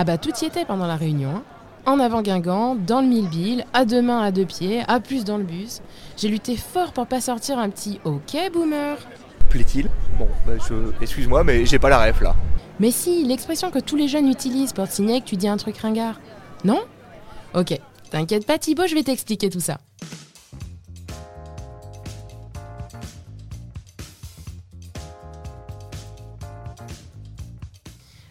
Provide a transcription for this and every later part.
Ah bah tout y était pendant la réunion. hein. En avant Guingamp, dans le mille à deux mains, à deux pieds, à plus dans le bus. J'ai lutté fort pour pas sortir un petit OK boomer. Plaît-il? Bon, bah, je... excuse-moi, mais j'ai pas la ref là. Mais si, l'expression que tous les jeunes utilisent pour te signaler que tu dis un truc ringard. Non? Ok, t'inquiète pas Thibaut, je vais t'expliquer tout ça.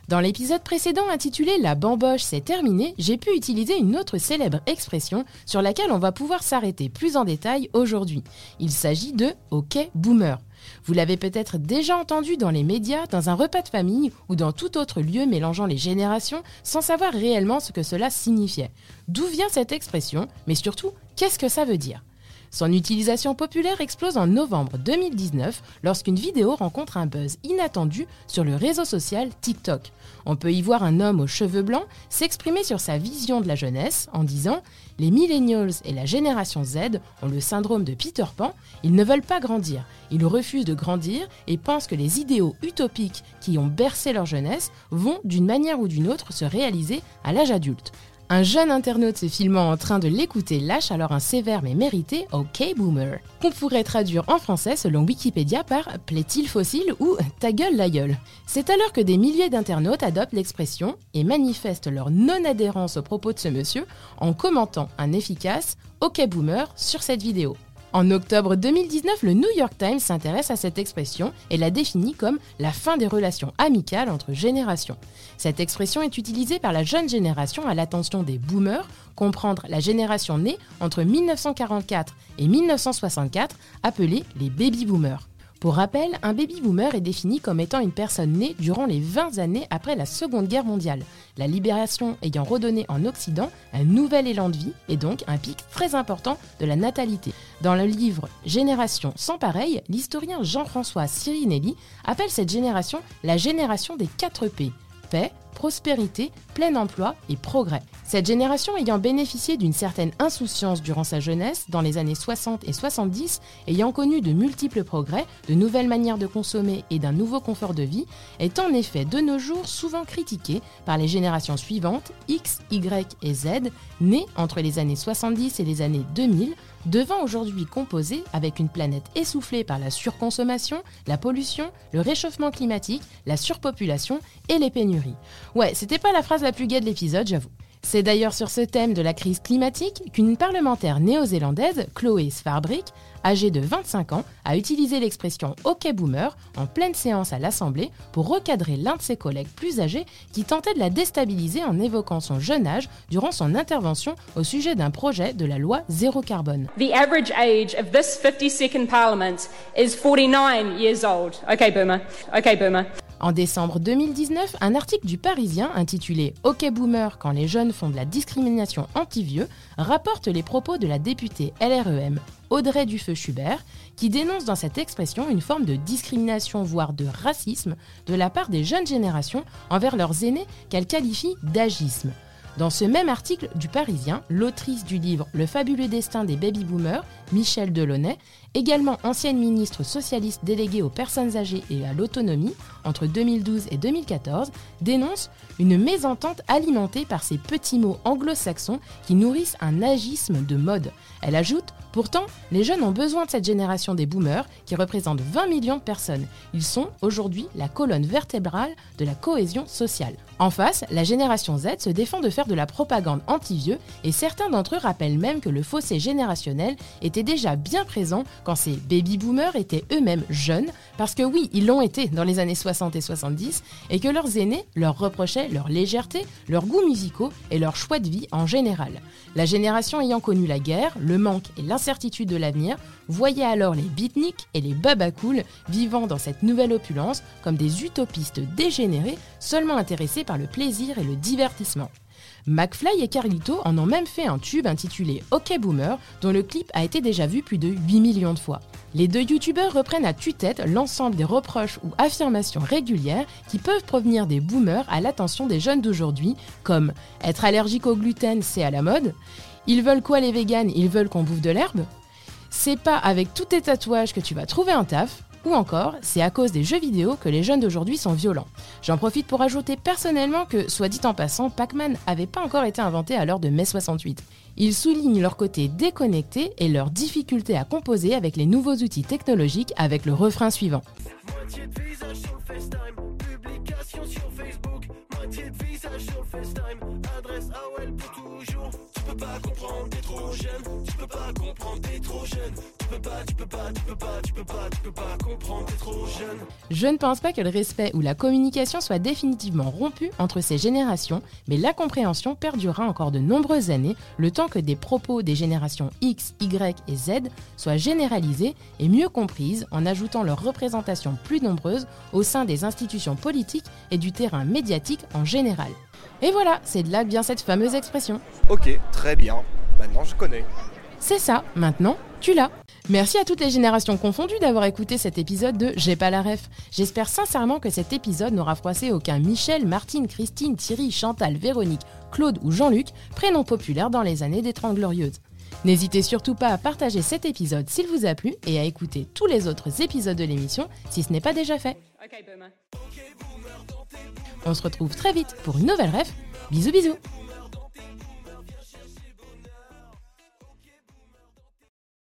Dans l'épisode précédent intitulé La bamboche c'est terminé, j'ai pu utiliser une autre célèbre expression sur laquelle on va pouvoir s'arrêter plus en détail aujourd'hui. Il s'agit de OK boomer. Vous l'avez peut-être déjà entendu dans les médias, dans un repas de famille ou dans tout autre lieu mélangeant les générations sans savoir réellement ce que cela signifiait. D'où vient cette expression, mais surtout, qu'est-ce que ça veut dire? Son utilisation populaire explose en novembre 2019 lorsqu'une vidéo rencontre un buzz inattendu sur le réseau social TikTok. On peut y voir un homme aux cheveux blancs s'exprimer sur sa vision de la jeunesse en disant Les millennials et la génération Z ont le syndrome de Peter Pan, ils ne veulent pas grandir, ils refusent de grandir et pensent que les idéaux utopiques qui ont bercé leur jeunesse vont d'une manière ou d'une autre se réaliser à l'âge adulte. Un jeune internaute se filmant en train de l'écouter lâche alors un sévère mais mérité OK boomer, qu'on pourrait traduire en français selon Wikipédia par plaît-il fossile ou ta gueule la gueule. C'est alors que des milliers d'internautes adoptent l'expression et manifestent leur non-adhérence aux propos de ce monsieur en commentant un efficace OK boomer sur cette vidéo. En octobre 2019, le New York Times s'intéresse à cette expression et la définit comme la fin des relations amicales entre générations. Cette expression est utilisée par la jeune génération à l'attention des boomers, comprendre la génération née entre 1944 et 1964, appelée les baby boomers. Pour rappel, un baby boomer est défini comme étant une personne née durant les 20 années après la Seconde Guerre mondiale, la libération ayant redonné en Occident un nouvel élan de vie et donc un pic très important de la natalité. Dans le livre Génération sans pareil, l'historien Jean-François Sirinelli appelle cette génération la génération des 4 P paix, prospérité, plein emploi et progrès. Cette génération ayant bénéficié d'une certaine insouciance durant sa jeunesse, dans les années 60 et 70, ayant connu de multiples progrès, de nouvelles manières de consommer et d'un nouveau confort de vie, est en effet de nos jours souvent critiquée par les générations suivantes, X, Y et Z, nées entre les années 70 et les années 2000, devant aujourd'hui composer avec une planète essoufflée par la surconsommation, la pollution, le réchauffement climatique, la surpopulation et les pénuries. Ouais, c'était pas la phrase la plus gaie de l'épisode, j'avoue. C'est d'ailleurs sur ce thème de la crise climatique qu'une parlementaire néo-zélandaise, Chloé Svarbrick, âgée de 25 ans, a utilisé l'expression OK boomer en pleine séance à l'Assemblée pour recadrer l'un de ses collègues plus âgés qui tentait de la déstabiliser en évoquant son jeune âge durant son intervention au sujet d'un projet de la loi zéro carbone. The average age of this 52nd Parliament is 49 years old. Okay, boomer. Okay, boomer. En décembre 2019, un article du Parisien intitulé OK Boomer quand les jeunes font de la discrimination anti-vieux rapporte les propos de la députée LREM Audrey Dufeu-Schubert qui dénonce dans cette expression une forme de discrimination voire de racisme de la part des jeunes générations envers leurs aînés qu'elle qualifie d'agisme. Dans ce même article du Parisien, l'autrice du livre Le fabuleux destin des baby-boomers, Michel Delaunay, également ancienne ministre socialiste déléguée aux personnes âgées et à l'autonomie entre 2012 et 2014, dénonce une mésentente alimentée par ces petits mots anglo-saxons qui nourrissent un agisme de mode. Elle ajoute Pourtant, les jeunes ont besoin de cette génération des boomers qui représente 20 millions de personnes. Ils sont aujourd'hui la colonne vertébrale de la cohésion sociale. En face, la génération Z se défend de faire de la propagande anti-vieux et certains d'entre eux rappellent même que le fossé générationnel était déjà bien présent quand ces baby boomers étaient eux-mêmes jeunes, parce que oui, ils l'ont été dans les années 60 et 70, et que leurs aînés leur reprochaient leur légèreté, leurs goûts musicaux et leur choix de vie en général. La génération ayant connu la guerre, le manque et l'incertitude de l'avenir voyait alors les beatniks et les babacools vivant dans cette nouvelle opulence comme des utopistes dégénérés seulement intéressés par le plaisir et le divertissement. McFly et Carlito en ont même fait un tube intitulé OK Boomer, dont le clip a été déjà vu plus de 8 millions de fois. Les deux youtubeurs reprennent à tue-tête l'ensemble des reproches ou affirmations régulières qui peuvent provenir des boomers à l'attention des jeunes d'aujourd'hui, comme être allergique au gluten, c'est à la mode, ils veulent quoi les véganes? Ils veulent qu'on bouffe de l'herbe? C'est pas avec tous tes tatouages que tu vas trouver un taf, Ou encore, c'est à cause des jeux vidéo que les jeunes d'aujourd'hui sont violents. J'en profite pour ajouter personnellement que, soit dit en passant, Pac-Man n'avait pas encore été inventé à l'heure de mai 68. Ils soulignent leur côté déconnecté et leur difficulté à composer avec les nouveaux outils technologiques avec le refrain suivant. Je ne pense pas que le respect ou la communication soit définitivement rompu entre ces générations, mais la compréhension perdurera encore de nombreuses années, le temps que des propos des générations X, Y et Z soient généralisés et mieux comprises en ajoutant leur représentation plus nombreuse au sein des institutions politiques et du terrain médiatique en général. Et voilà, c'est de là que vient cette fameuse expression. Ok, très bien. Maintenant je connais. C'est ça, maintenant, tu l'as. Merci à toutes les générations confondues d'avoir écouté cet épisode de J'ai pas la ref. J'espère sincèrement que cet épisode n'aura froissé aucun Michel, Martine, Christine, Thierry, Chantal, Véronique, Claude ou Jean-Luc, prénoms populaires dans les années des Trente Glorieuses. N'hésitez surtout pas à partager cet épisode s'il vous a plu et à écouter tous les autres épisodes de l'émission si ce n'est pas déjà fait. On se retrouve très vite pour une nouvelle ref. Bisous bisous